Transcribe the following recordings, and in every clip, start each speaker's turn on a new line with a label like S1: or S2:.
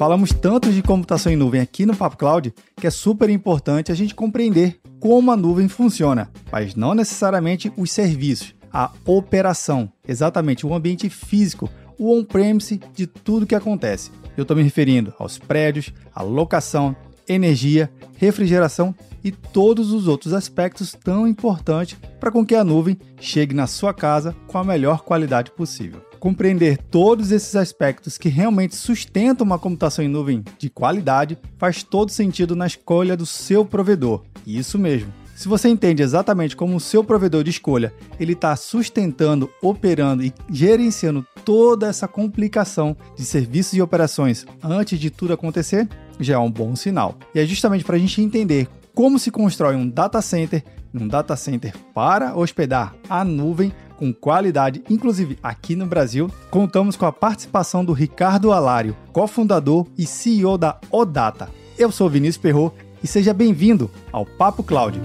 S1: Falamos tanto de computação em nuvem aqui no Papo Cloud que é super importante a gente compreender como a nuvem funciona, mas não necessariamente os serviços, a operação, exatamente o ambiente físico, o on-premise de tudo que acontece. Eu estou me referindo aos prédios, a locação, energia, refrigeração e todos os outros aspectos tão importantes para com que a nuvem chegue na sua casa com a melhor qualidade possível. Compreender todos esses aspectos que realmente sustentam uma computação em nuvem de qualidade faz todo sentido na escolha do seu provedor. Isso mesmo. Se você entende exatamente como o seu provedor de escolha ele está sustentando, operando e gerenciando toda essa complicação de serviços e operações antes de tudo acontecer, já é um bom sinal. E é justamente para a gente entender como se constrói um data center, um data center para hospedar a nuvem com qualidade, inclusive aqui no Brasil, contamos com a participação do Ricardo Alário, cofundador e CEO da Odata. Eu sou Vinícius Perro e seja bem-vindo ao Papo Cloud.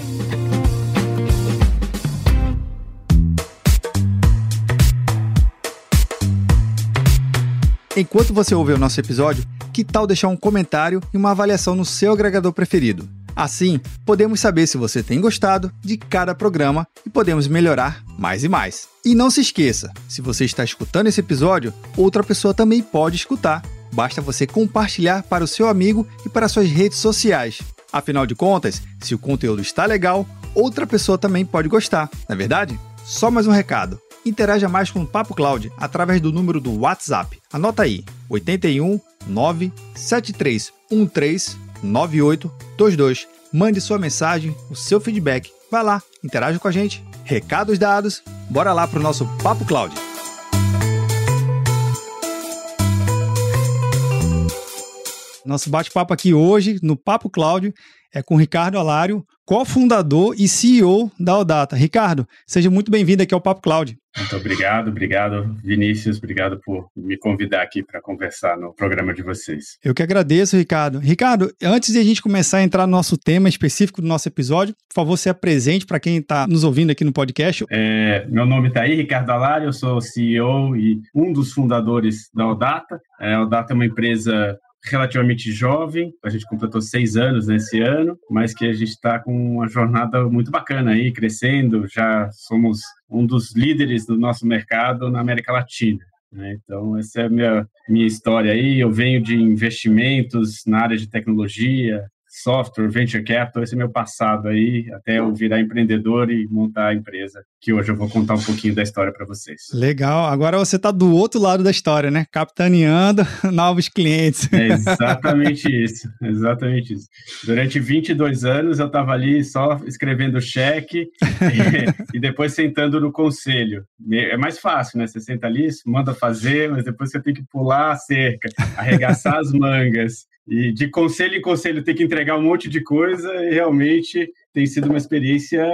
S1: Enquanto você ouve o nosso episódio, que tal deixar um comentário e uma avaliação no seu agregador preferido? Assim, podemos saber se você tem gostado de cada programa e podemos melhorar mais e mais. E não se esqueça, se você está escutando esse episódio, outra pessoa também pode escutar. Basta você compartilhar para o seu amigo e para suas redes sociais. Afinal de contas, se o conteúdo está legal, outra pessoa também pode gostar, não é verdade? Só mais um recado. Interaja mais com o Papo Cloud através do número do WhatsApp. Anota aí: 81 97313 9822. Mande sua mensagem, o seu feedback. Vai lá, interaja com a gente. Recados dados, bora lá para o nosso Papo Cloud. Nosso bate-papo aqui hoje no Papo Cláudio é com Ricardo Alário, cofundador e CEO da Odata. Ricardo, seja muito bem-vindo aqui ao Papo Cláudio.
S2: Muito obrigado, obrigado, Vinícius, obrigado por me convidar aqui para conversar no programa de vocês.
S1: Eu que agradeço, Ricardo. Ricardo, antes de a gente começar a entrar no nosso tema específico do nosso episódio, por favor, se apresente para quem está nos ouvindo aqui no podcast.
S2: É, meu nome está aí, Ricardo Alário, eu sou CEO e um dos fundadores da Odata. É, a Odata é uma empresa relativamente jovem, a gente completou seis anos nesse ano, mas que a gente está com uma jornada muito bacana aí, crescendo, já somos um dos líderes do nosso mercado na América Latina. Né? Então, essa é a minha, minha história aí. Eu venho de investimentos na área de tecnologia, software, venture capital, esse é meu passado aí, até eu virar empreendedor e montar a empresa, que hoje eu vou contar um pouquinho da história para vocês.
S1: Legal, agora você está do outro lado da história, né? Capitaneando novos clientes.
S2: É exatamente isso, exatamente isso. Durante 22 anos eu estava ali só escrevendo cheque e, e depois sentando no conselho. É mais fácil, né? Você senta ali, manda fazer, mas depois você tem que pular a cerca, arregaçar as mangas, e de conselho em conselho ter que entregar um monte de coisa e realmente tem sido uma experiência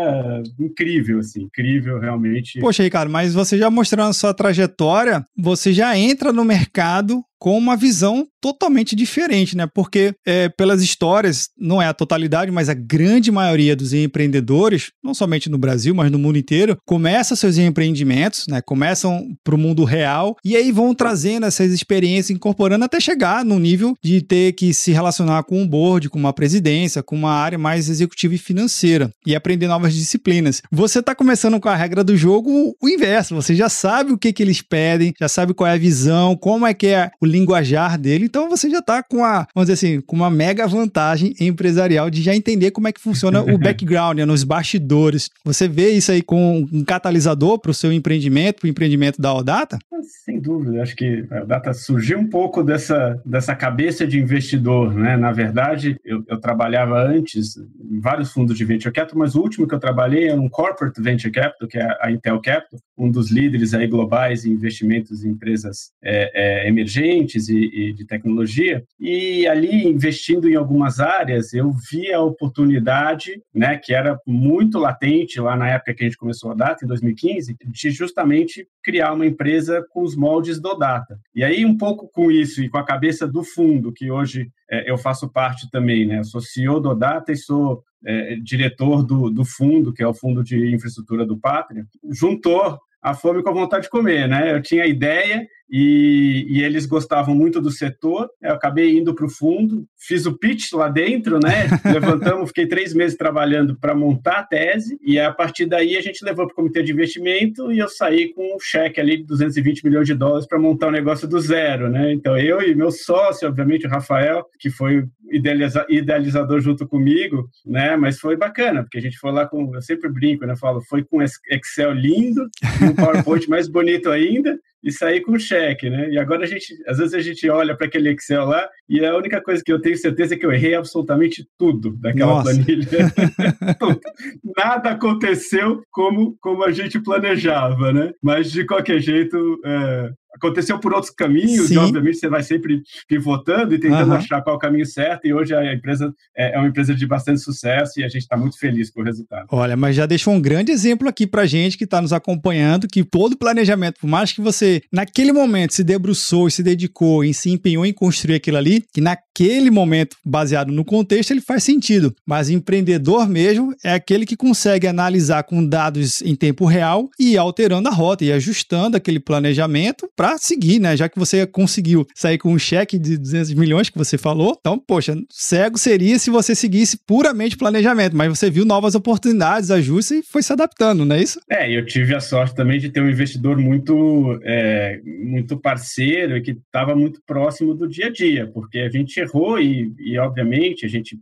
S2: incrível, assim, incrível realmente.
S1: Poxa, Ricardo, mas você já mostrando a sua trajetória, você já entra no mercado com uma visão totalmente diferente, né? Porque é, pelas histórias, não é a totalidade, mas a grande maioria dos empreendedores, não somente no Brasil, mas no mundo inteiro, começam seus empreendimentos, né? Começam para o mundo real e aí vão trazendo essas experiências, incorporando até chegar no nível de ter que se relacionar com um board, com uma presidência, com uma área mais executiva e financeira e aprender novas disciplinas. Você está começando com a regra do jogo o inverso, você já sabe o que, que eles pedem, já sabe qual é a visão, como é que é o linguajar dele, então você já está com a, vamos dizer assim, com uma mega vantagem empresarial de já entender como é que funciona o background, né, nos bastidores. Você vê isso aí com um catalisador para o seu empreendimento, para o empreendimento da Odata?
S2: Sem dúvida, acho que a Odata surgiu um pouco dessa, dessa cabeça de investidor, né? Na verdade, eu, eu trabalhava antes em vários fundos de venture capital, mas o último que eu trabalhei era um corporate venture capital, que é a Intel Capital, um dos líderes aí globais em investimentos em empresas é, é, emergentes e, e, de tecnologia. E ali, investindo em algumas áreas, eu vi a oportunidade, né, que era muito latente lá na época que a gente começou a Data, em 2015, de justamente criar uma empresa com os moldes do Data. E aí, um pouco com isso e com a cabeça do fundo, que hoje é, eu faço parte também, né? Eu sou CEO do Data e sou é, diretor do, do fundo, que é o Fundo de Infraestrutura do Pátria, juntou a fome com a vontade de comer, né? Eu tinha a ideia e, e, eles gostavam muito do setor. Eu acabei indo para o fundo, fiz o pitch lá dentro, né? Levantamos, fiquei três meses trabalhando para montar a tese, e a partir daí a gente levou para o comitê de investimento e eu saí com um cheque ali de 220 milhões de dólares para montar o um negócio do zero, né? Então eu e meu sócio, obviamente, o Rafael, que foi idealiza, idealizador junto comigo, né? Mas foi bacana, porque a gente foi lá com, eu sempre brinco, né? Falo, foi com Excel lindo, um PowerPoint mais bonito ainda, e sair com cheque, né? E agora a gente, às vezes a gente olha para aquele Excel lá e a única coisa que eu tenho certeza é que eu errei absolutamente tudo daquela Nossa. planilha. Nada aconteceu como, como a gente planejava, né? Mas de qualquer jeito, é, aconteceu por outros caminhos, Sim. e obviamente você vai sempre pivotando e tentando uhum. achar qual é o caminho certo, e hoje a empresa é, é uma empresa de bastante sucesso e a gente está muito feliz com o resultado.
S1: Olha, mas já deixou um grande exemplo aqui para gente que está nos acompanhando, que todo planejamento, por mais que você naquele momento se debruçou e se dedicou e se empenhou em construir aquilo ali, que naquele momento, baseado no contexto, ele faz sentido, mas empreendedor mesmo é aquele que consegue analisar com dados em tempo real e ir alterando a rota e ajustando aquele planejamento para seguir, né? Já que você conseguiu sair com um cheque de 200 milhões que você falou. Então, poxa, cego seria se você seguisse puramente planejamento, mas você viu novas oportunidades, ajustes e foi se adaptando, não é isso?
S2: É, eu tive a sorte também de ter um investidor muito, é, muito parceiro e que estava muito próximo do dia a dia, porque a gente errou e, e obviamente, a gente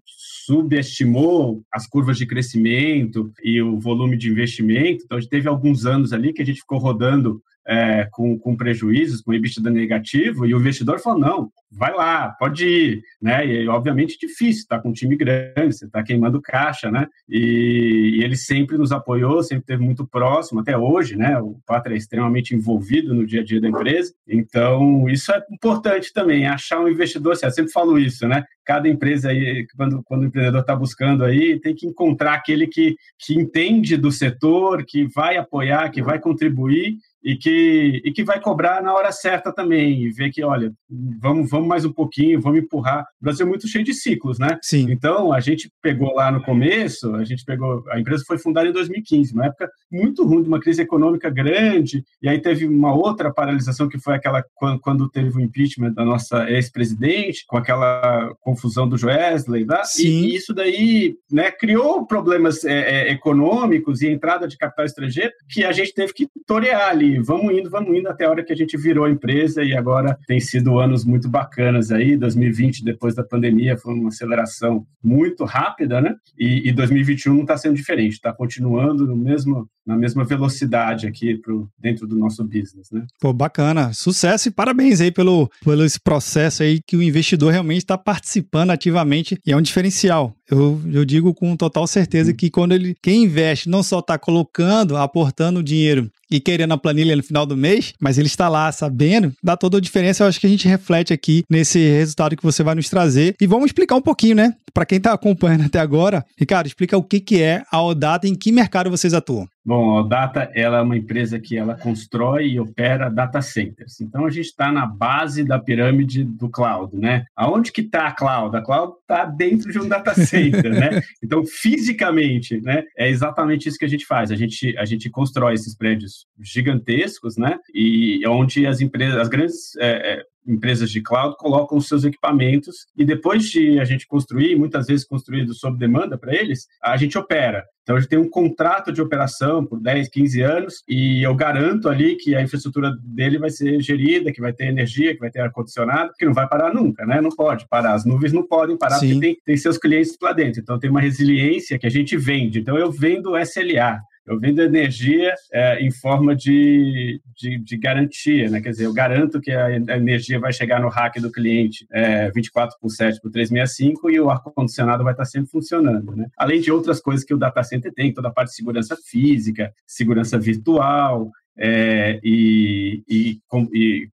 S2: subestimou as curvas de crescimento e o volume de investimento. Então, a gente teve alguns anos ali que a gente ficou rodando é, com, com prejuízos, com EBITDA negativo, e o investidor falou, não, vai lá, pode ir, né? E obviamente difícil, tá com um time grande, você tá queimando caixa, né? E, e, ele sempre nos apoiou, sempre esteve muito próximo, até hoje, né? O Pátria é extremamente envolvido no dia a dia da empresa, então isso é importante também, achar um investidor, assim, eu sempre falo isso, né? Cada empresa aí, quando, quando o empreendedor está buscando aí, tem que encontrar aquele que, que entende do setor, que vai apoiar, que vai contribuir e que, e que vai cobrar na hora certa também, e ver que, olha, vamos, vamos mais um pouquinho, vamos empurrar. O Brasil é muito cheio de ciclos, né?
S1: Sim.
S2: Então, a gente pegou lá no começo, a gente pegou, a empresa foi fundada em 2015, uma época muito ruim, de uma crise econômica grande, e aí teve uma outra paralisação que foi aquela quando, quando teve o impeachment da nossa ex-presidente, com aquela confusão do Joesley, tá? Sim. E, isso daí, né, criou problemas é, é, econômicos e entrada de capital estrangeiro que a gente teve que torear ali vamos indo, vamos indo até a hora que a gente virou empresa e agora tem sido anos muito bacanas aí. 2020, depois da pandemia, foi uma aceleração muito rápida, né? E, e 2021 não está sendo diferente, está continuando no mesmo, na mesma velocidade aqui pro, dentro do nosso business, né?
S1: Pô, bacana. Sucesso e parabéns aí pelo, pelo esse processo aí que o investidor realmente está participando ativamente e é um diferencial. Eu, eu digo com total certeza que quando ele quem investe não só está colocando, aportando dinheiro e querendo a planilha no final do mês, mas ele está lá sabendo, dá toda a diferença. Eu acho que a gente reflete aqui nesse resultado que você vai nos trazer. E vamos explicar um pouquinho, né? Para quem está acompanhando até agora, Ricardo, explica o que, que é a Odata e em que mercado vocês atuam.
S2: Bom, a Odata ela é uma empresa que ela constrói e opera data centers. Então a gente está na base da pirâmide do cloud, né? Aonde que está a cloud? A cloud está dentro de um data center, né? Então fisicamente, né? É exatamente isso que a gente faz. A gente a gente constrói esses prédios gigantescos, né? E onde as empresas, as grandes é, é, empresas de cloud colocam os seus equipamentos e depois de a gente construir, muitas vezes construído sob demanda para eles, a gente opera. Então a gente tem um contrato de operação por 10, 15 anos e eu garanto ali que a infraestrutura dele vai ser gerida, que vai ter energia, que vai ter ar-condicionado, que não vai parar nunca, né? Não pode parar. As nuvens não podem parar Sim. porque tem, tem seus clientes lá dentro. Então tem uma resiliência que a gente vende. Então eu vendo SLA, eu vendo energia é, em forma de, de, de, garantia, né? Quer dizer, eu garanto que a energia vai chegar no rack do cliente é, 24 por 7 por 365 e o ar-condicionado vai estar sempre funcionando, né? Além de outras coisas que o data center tem, toda a parte de segurança física, segurança virtual, é, e, e, e,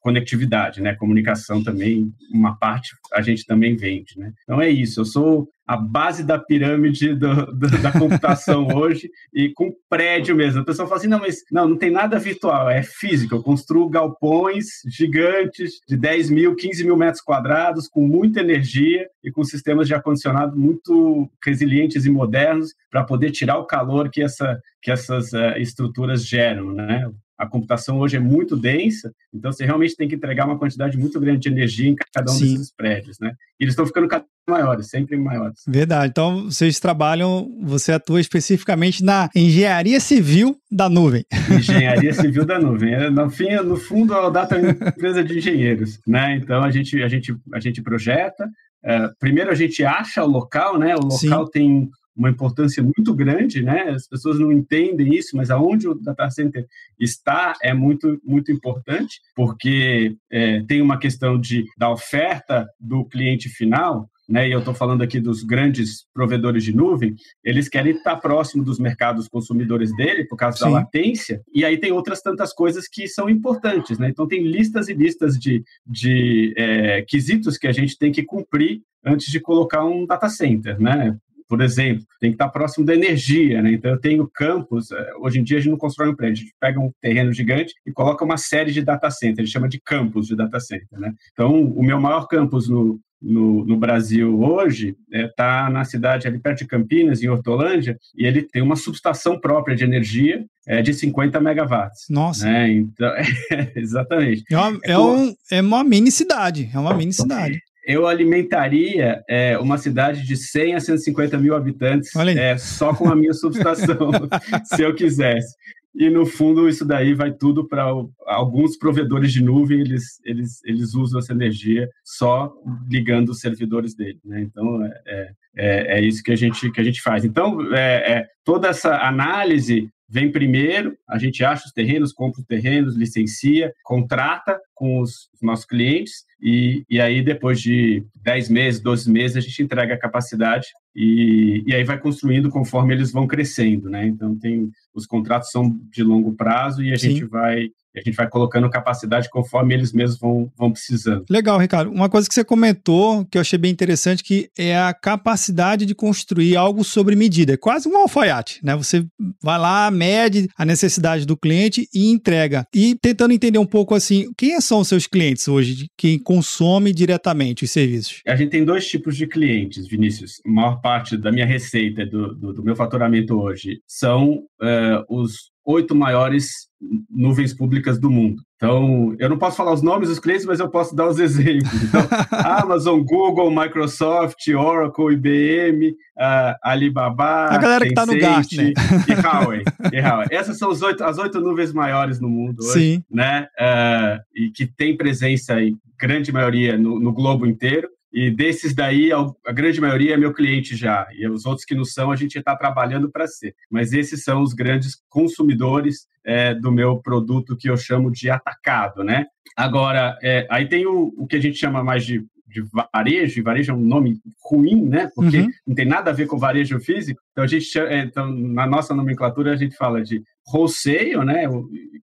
S2: conectividade, né? Comunicação também, uma parte a gente também vende, né? Então é isso, eu sou a base da pirâmide do, do, da computação hoje e com prédio mesmo. A pessoa fala assim, não, mas não, não tem nada virtual, é físico. Eu construo galpões gigantes de 10 mil, 15 mil metros quadrados, com muita energia e com sistemas de ar-condicionado muito resilientes e modernos para poder tirar o calor que, essa, que essas uh, estruturas geram, né? A computação hoje é muito densa, então você realmente tem que entregar uma quantidade muito grande de energia em cada um Sim. desses prédios, né? E eles estão ficando cada vez maiores, sempre maiores.
S1: Verdade. Então, vocês trabalham, você atua especificamente na engenharia civil da nuvem.
S2: Engenharia civil da nuvem. É, no, fim, no fundo, a Data é uma empresa de engenheiros, né? Então, a gente, a gente, a gente projeta, é, primeiro a gente acha o local, né? O local Sim. tem uma importância muito grande, né? As pessoas não entendem isso, mas aonde o data center está é muito muito importante, porque é, tem uma questão de da oferta do cliente final. Né, e eu estou falando aqui dos grandes provedores de nuvem, eles querem estar próximo dos mercados consumidores dele, por causa Sim. da latência, e aí tem outras tantas coisas que são importantes. Né? Então, tem listas e listas de, de é, quesitos que a gente tem que cumprir antes de colocar um data center, né? Por exemplo, tem que estar próximo da energia, né? Então eu tenho campos, eh, hoje em dia a gente não constrói um prédio, a gente pega um terreno gigante e coloca uma série de data centers, a gente chama de campos de data center, né? Então o meu maior campus no, no, no, Brasil hoje está é, na cidade ali perto de Campinas, em Hortolândia, e ele tem uma subestação própria de energia é, de 50 megawatts.
S1: Nossa!
S2: Né? Então, é, exatamente.
S1: É uma, é, um, é uma mini cidade, é uma mini cidade
S2: eu alimentaria é, uma cidade de 100 a 150 mil habitantes é, só com a minha subestação, se eu quisesse. E no fundo isso daí vai tudo para alguns provedores de nuvem, eles, eles, eles usam essa energia só ligando os servidores dele. Né? Então é, é, é, é isso que a gente, que a gente faz. Então é, é toda essa análise vem primeiro, a gente acha os terrenos, compra os terrenos, licencia, contrata com os nossos clientes e, e aí depois de 10 meses, 12 meses, a gente entrega a capacidade e, e aí vai construindo conforme eles vão crescendo, né? Então tem os contratos são de longo prazo e a Sim. gente vai a gente vai colocando capacidade conforme eles mesmos vão, vão precisando.
S1: Legal, Ricardo. Uma coisa que você comentou que eu achei bem interessante que é a capacidade de construir algo sobre medida. É quase um alfaiate, né? Você vai lá, mede a necessidade do cliente e entrega. E tentando entender um pouco assim, quem são os seus clientes hoje, quem consome diretamente os serviços?
S2: A gente tem dois tipos de clientes, Vinícius. A maior parte da minha receita, do, do, do meu faturamento hoje, são uh, os oito maiores nuvens públicas do mundo. Então, eu não posso falar os nomes dos clientes, mas eu posso dar os exemplos. Então, Amazon, Google, Microsoft, Oracle, IBM, uh, Alibaba,
S1: a galera que está no Gartner
S2: e Huawei, e Huawei. Essas são oito, as oito nuvens maiores no mundo hoje, Sim. né? Uh, e que tem presença em grande maioria no, no globo inteiro. E desses daí, a grande maioria é meu cliente já. E os outros que não são, a gente está trabalhando para ser. Mas esses são os grandes consumidores é, do meu produto que eu chamo de atacado, né? Agora, é, aí tem o, o que a gente chama mais de de varejo, e varejo é um nome ruim, né? Porque uhum. não tem nada a ver com varejo físico. Então, a gente, é, então, na nossa nomenclatura, a gente fala de wholesale, né?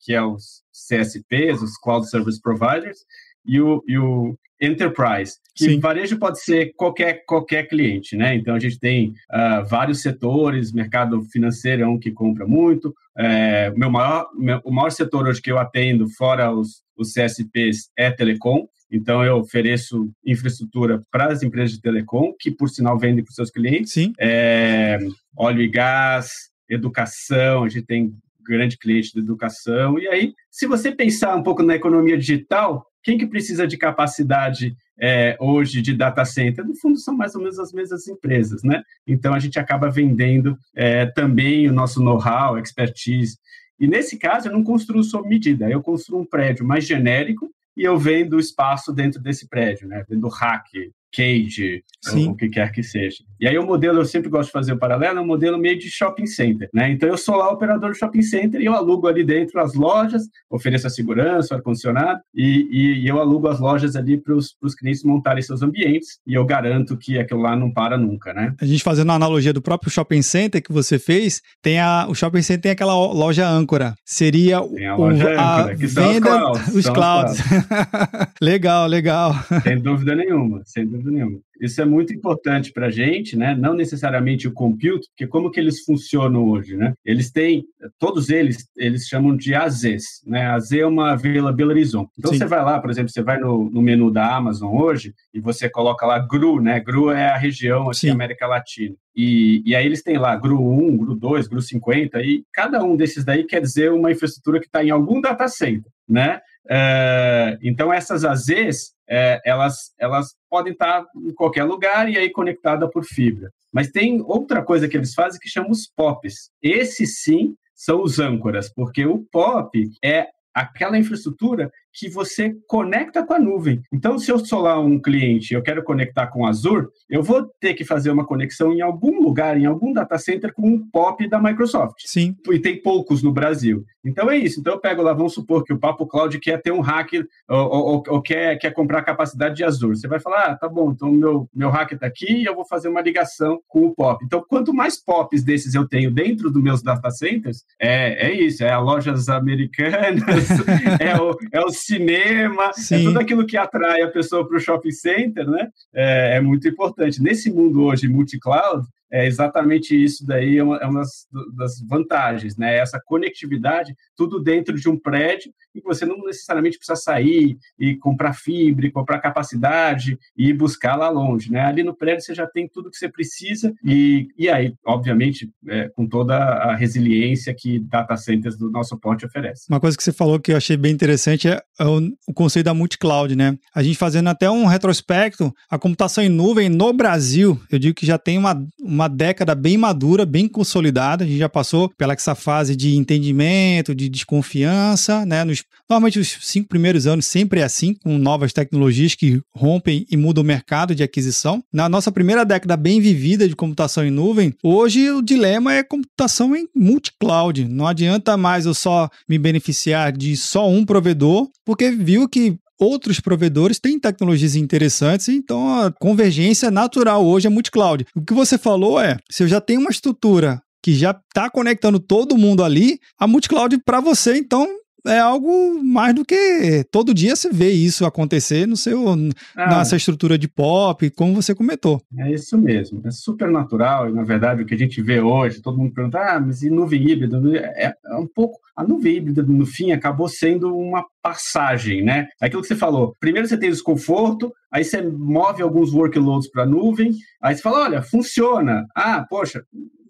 S2: Que é os CSPs, os Cloud Service Providers, e o, e o enterprise, que Sim. varejo pode ser qualquer, qualquer cliente, né? Então a gente tem uh, vários setores, mercado financeiro é um que compra muito. É, meu maior, meu, o maior setor hoje que eu atendo, fora os, os CSPs, é telecom. Então eu ofereço infraestrutura para as empresas de telecom, que por sinal vendem para os seus clientes.
S1: Sim.
S2: É, óleo e gás, educação, a gente tem grande cliente de educação. E aí, se você pensar um pouco na economia digital, quem que precisa de capacidade é, hoje de data center? No fundo, são mais ou menos as mesmas empresas, né? Então, a gente acaba vendendo é, também o nosso know-how, expertise. E, nesse caso, eu não construo sob medida, eu construo um prédio mais genérico e eu vendo espaço dentro desse prédio, né? Vendo rack, Cage, ou o que quer que seja. E aí o modelo, eu sempre gosto de fazer o paralelo, é um modelo meio de shopping center, né? Então eu sou lá operador do shopping center e eu alugo ali dentro as lojas, ofereço a segurança, o ar-condicionado, e, e, e, eu alugo as lojas ali para os clientes montarem seus ambientes, e eu garanto que aquilo lá não para nunca, né?
S1: A gente fazendo a analogia do próprio shopping center que você fez, tem a, o shopping center tem aquela loja âncora. Seria
S2: tem a loja o, a âncora, que são venda, os clouds.
S1: Os clouds. clouds. legal, legal.
S2: Sem dúvida nenhuma, sem dúvida nenhuma. Isso é muito importante para a gente, né? Não necessariamente o compute, porque como que eles funcionam hoje, né? Eles têm, todos eles, eles chamam de AZs, né? AZ é uma availability zone. Então Sim. você vai lá, por exemplo, você vai no, no, menu da Amazon hoje e você coloca lá GRU, né? GRU é a região aqui da América Latina. E, e aí eles têm lá GRU 1, GRU 2, GRU 50, e cada um desses daí quer dizer uma infraestrutura que está em algum data center, né? É, então essas AZs é, elas, elas podem estar em qualquer lugar e aí conectada por fibra. Mas tem outra coisa que eles fazem que chama os POPs. Esses sim são os âncoras, porque o POP é aquela infraestrutura que você conecta com a nuvem. Então, se eu sou lá um cliente e eu quero conectar com Azure, eu vou ter que fazer uma conexão em algum lugar, em algum data center com um POP da Microsoft.
S1: Sim.
S2: E tem poucos no Brasil. Então é isso. Então eu pego lá, vamos supor que o Papo Cloud quer ter um hacker ou, ou, ou quer, quer comprar capacidade de Azure. Você vai falar, ah, tá bom, então meu, meu hacker está aqui e eu vou fazer uma ligação com o POP. Então, quanto mais POPs desses eu tenho dentro dos meus data centers, é, é isso, é a lojas americanas, é, o, é o cinema, é Sim. é tudo aquilo que atrai a pessoa para o shopping center, né? É, é muito importante. Nesse mundo hoje multi-cloud, é exatamente isso daí é uma, é uma das, das, vantagens, né? Essa conectividade, tudo dentro de um prédio, e você não necessariamente precisa sair e comprar fibra, comprar capacidade e buscar lá longe, né? Ali no prédio você já tem tudo que você precisa e, e aí, obviamente, é, com toda a resiliência que data centers do nosso porte oferece.
S1: Uma coisa que você falou que eu achei bem interessante é, é o, o conceito da multi-cloud, né? A gente fazendo até um retrospecto, a computação em nuvem no Brasil, eu digo que já tem uma, uma uma década bem madura, bem consolidada. A gente já passou pela essa fase de entendimento, de desconfiança, né? Nos, normalmente os cinco primeiros anos sempre é assim, com novas tecnologias que rompem e mudam o mercado de aquisição. Na nossa primeira década bem vivida de computação em nuvem, hoje o dilema é computação em multi-cloud. Não adianta mais eu só me beneficiar de só um provedor, porque viu que outros provedores têm tecnologias interessantes, então a convergência natural hoje é multi-cloud. O que você falou é, se eu já tenho uma estrutura que já está conectando todo mundo ali, a multi-cloud para você, então, é algo mais do que todo dia você vê isso acontecer no seu ah, nessa estrutura de pop, como você comentou.
S2: É isso mesmo, é super natural e na verdade o que a gente vê hoje, todo mundo pergunta, ah, mas e nuvem híbrida? É, é um pouco a nuvem híbrida no fim acabou sendo uma passagem, né? É aquilo que você falou. Primeiro você tem desconforto, aí você move alguns workloads para a nuvem, aí você fala, olha, funciona. Ah, poxa,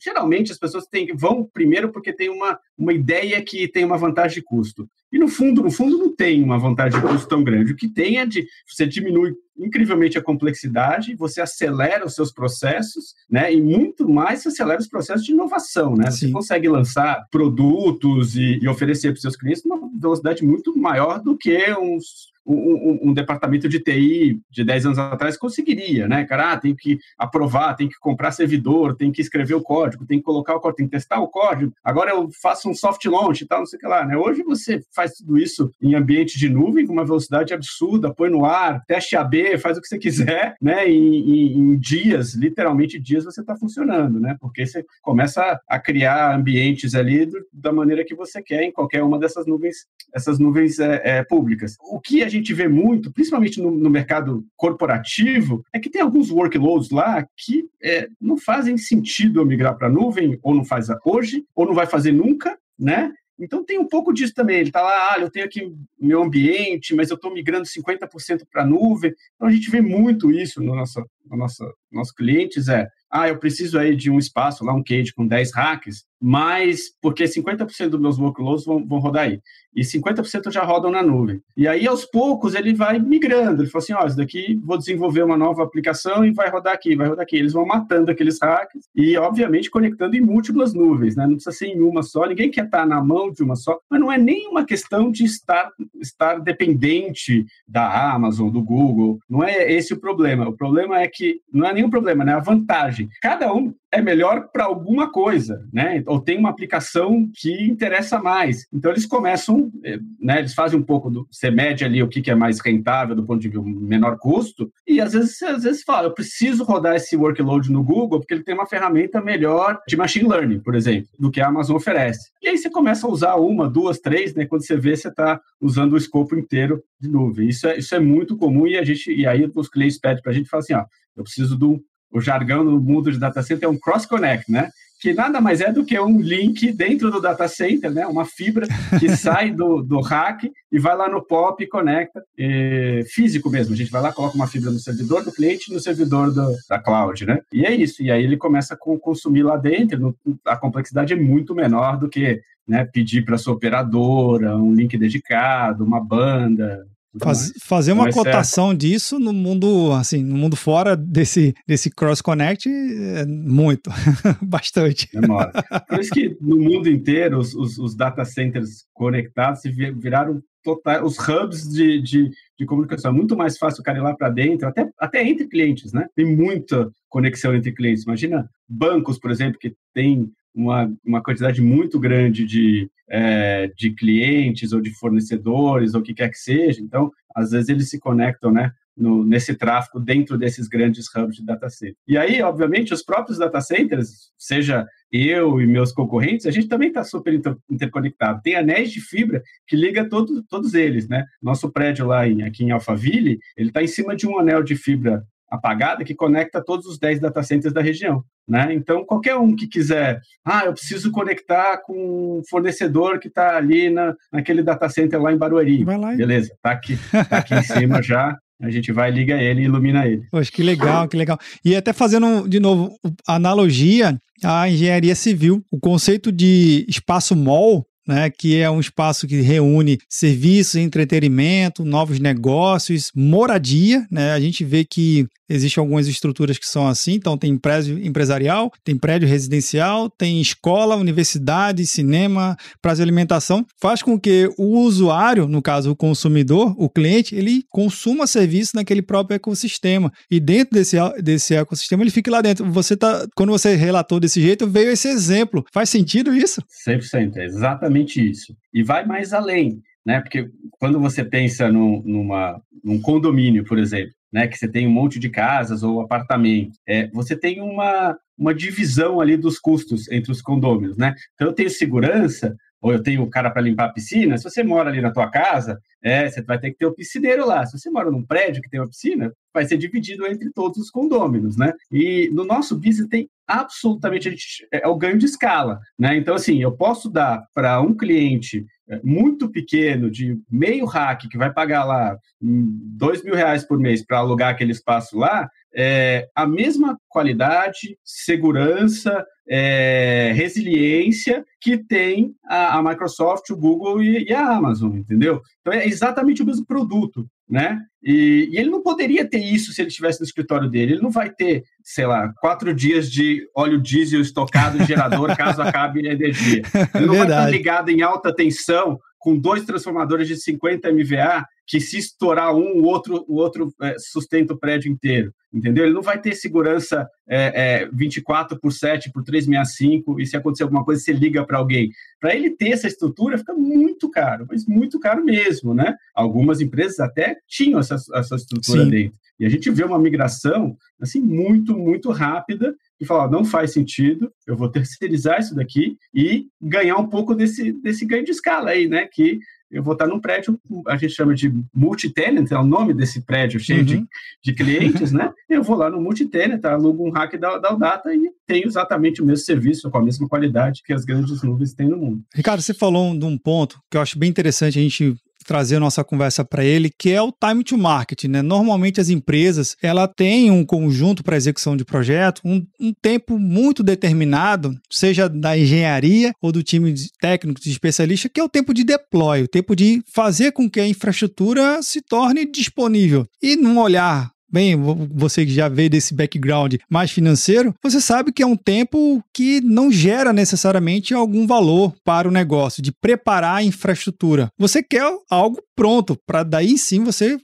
S2: geralmente as pessoas têm, vão primeiro porque tem uma, uma ideia que tem uma vantagem de custo. E no fundo, no fundo não tem uma vantagem de custo tão grande. O que tem é de você diminui incrivelmente a complexidade, você acelera os seus processos, né? E muito mais você acelera os processos de inovação, né? Sim. Você consegue lançar produtos e, e oferecer para os seus clientes uma velocidade muito maior do que uns um, um, departamento de TI de 10 anos atrás conseguiria, né? Cara, ah, tem que aprovar, tem que comprar servidor, tem que escrever o código, tem que colocar o código, tem que testar o código. Agora eu faço um soft launch e tal, não sei o que lá, né? Hoje você faz tudo isso em ambiente de nuvem com uma velocidade absurda, põe no ar, teste AB, faz o que você quiser, né? Em, em, dias, literalmente dias, você está funcionando, né? Porque você começa a criar ambientes ali do, da maneira que você quer em qualquer uma dessas nuvens, essas nuvens é, é, públicas. O que a gente vê muito, principalmente no, no mercado corporativo, é que tem alguns workloads lá que é, não fazem sentido migrar para a nuvem, ou não faz hoje, ou não vai fazer nunca, né? Então tem um pouco disso também. Ele está lá, ah, eu tenho aqui meu ambiente, mas eu estou migrando 50% para a nuvem. Então a gente vê muito isso no nosso, nossa, nossos clientes é ah, eu preciso aí de um espaço lá, um cage com 10 racks, mas porque 50% dos meus workloads vão, vão rodar aí. E 50% já rodam na nuvem. E aí, aos poucos, ele vai migrando. Ele fala assim: ó, oh, isso daqui vou desenvolver uma nova aplicação e vai rodar aqui, vai rodar aqui. Eles vão matando aqueles hacks e, obviamente, conectando em múltiplas nuvens, né? Não precisa ser em uma só. Ninguém quer estar na mão de uma só. Mas não é nem uma questão de estar, estar dependente da Amazon, do Google. Não é esse o problema. O problema é que não é nenhum problema, né? A vantagem. Cada um é melhor para alguma coisa, né? Ou tem uma aplicação que interessa mais. Então eles começam, eh, né? Eles fazem um pouco do você mede ali o que, é mais rentável do ponto de vista menor custo e às vezes às vezes fala, eu preciso rodar esse workload no Google porque ele tem uma ferramenta melhor de machine learning, por exemplo, do que a Amazon oferece. E aí você começa a usar uma, duas, três, né? Quando você vê você está usando o escopo inteiro de nuvem. Isso é isso é muito comum e a gente e aí os clientes pedem para a gente falar assim, ó, eu preciso do o jargão no mundo de data center é um cross connect, né? Que nada mais é do que um link dentro do data center, né? Uma fibra que sai do, do rack e vai lá no POP e conecta é, físico mesmo. A gente vai lá, coloca uma fibra no servidor do cliente e no servidor do, da cloud, né? E é isso. E aí ele começa a consumir lá dentro. A complexidade é muito menor do que né, pedir para sua operadora um link dedicado, uma banda,
S1: Faz, fazer uma cotação certo. disso no mundo, assim, no mundo fora desse, desse cross connect, é muito, bastante.
S2: Demora. Por isso que no mundo inteiro os, os, os data centers conectados viraram total, os hubs de, de, de, comunicação. É muito mais fácil o cara ir lá para dentro, até, até entre clientes, né? Tem muita conexão entre clientes. Imagina bancos, por exemplo, que tem uma, uma quantidade muito grande de, é, de clientes ou de fornecedores ou o que quer que seja. Então, às vezes eles se conectam, né? No, nesse tráfego dentro desses grandes hubs de data center. E aí, obviamente, os próprios data centers, seja eu e meus concorrentes, a gente também está super interconectado. Tem anéis de fibra que liga todo, todos eles, né? Nosso prédio lá em, aqui em Alphaville, ele está em cima de um anel de fibra apagada que conecta todos os 10 data centers da região. Né? Então, qualquer um que quiser, ah, eu preciso conectar com um fornecedor que está ali na, naquele data center lá em Barueri. Vai lá. Beleza, está aqui, tá aqui em cima já. A gente vai, liga ele e ilumina ele.
S1: Poxa, que legal, que legal. E até fazendo, de novo, analogia à engenharia civil, o conceito de espaço mall né, que é um espaço que reúne serviços, entretenimento, novos negócios, moradia. Né? A gente vê que existem algumas estruturas que são assim, então tem prédio empresarial, tem prédio residencial, tem escola, universidade, cinema, prazo de alimentação. Faz com que o usuário, no caso o consumidor, o cliente, ele consuma serviço naquele próprio ecossistema. E dentro desse, desse ecossistema ele fica lá dentro. Você tá, quando você relatou desse jeito, veio esse exemplo. Faz sentido isso?
S2: 100%, é exatamente isso. E vai mais além, né? Porque quando você pensa numa, num condomínio, por exemplo, né, que você tem um monte de casas ou apartamentos, é, você tem uma, uma divisão ali dos custos entre os condôminos, né? Então eu tenho segurança, ou eu tenho o cara para limpar a piscina, se você mora ali na tua casa, é, você vai ter que ter o piscineiro lá. Se você mora num prédio que tem uma piscina, vai ser dividido entre todos os condôminos, né? E no nosso business tem absolutamente é, é o ganho de escala, né? Então assim, eu posso dar para um cliente é, muito pequeno de meio hack que vai pagar lá hum, dois mil reais por mês para alugar aquele espaço lá, é, a mesma qualidade, segurança, é, resiliência que tem a, a, Microsoft, o Google e, e, a Amazon, entendeu? Então é exatamente o mesmo produto, né? E, e, ele não poderia ter isso se ele estivesse no escritório dele. Ele não vai ter, sei lá, quatro dias de óleo diesel estocado gerador caso acabe a energia. Ele não Verdade. vai estar ligado em alta tensão com dois transformadores de 50 MVA que se estourar um, o outro, o outro é, sustenta o prédio inteiro, entendeu? Ele não vai ter segurança é, é, 24 por 7 por 365 e se acontecer alguma coisa você liga para alguém. Para ele ter essa estrutura fica muito caro, mas muito caro mesmo, né? Algumas empresas até tinham essa, essa estrutura Sim. dentro. E a gente vê uma migração assim muito, muito rápida e falar, não faz sentido, eu vou terceirizar isso daqui e ganhar um pouco desse, desse ganho de escala aí, né? Que eu vou estar num prédio, a gente chama de multi-tenant, é o nome desse prédio cheio uhum. de, de clientes, né? Eu vou lá no multi-tenant, alugo um hack da, da Data e tenho exatamente o mesmo serviço, com a mesma qualidade que as grandes nuvens têm no mundo.
S1: Ricardo, você falou de um ponto que eu acho bem interessante a gente trazer a nossa conversa para ele, que é o time to market, né? Normalmente as empresas, ela tem um conjunto para execução de projeto, um, um, tempo muito determinado, seja da engenharia ou do time de técnico, de especialista, que é o tempo de deploy, o tempo de fazer com que a infraestrutura se torne disponível. E num olhar bem, você que já veio desse background mais financeiro, você sabe que é um tempo que não gera necessariamente algum valor para o negócio, de preparar a infraestrutura. Você quer algo pronto, para daí sim você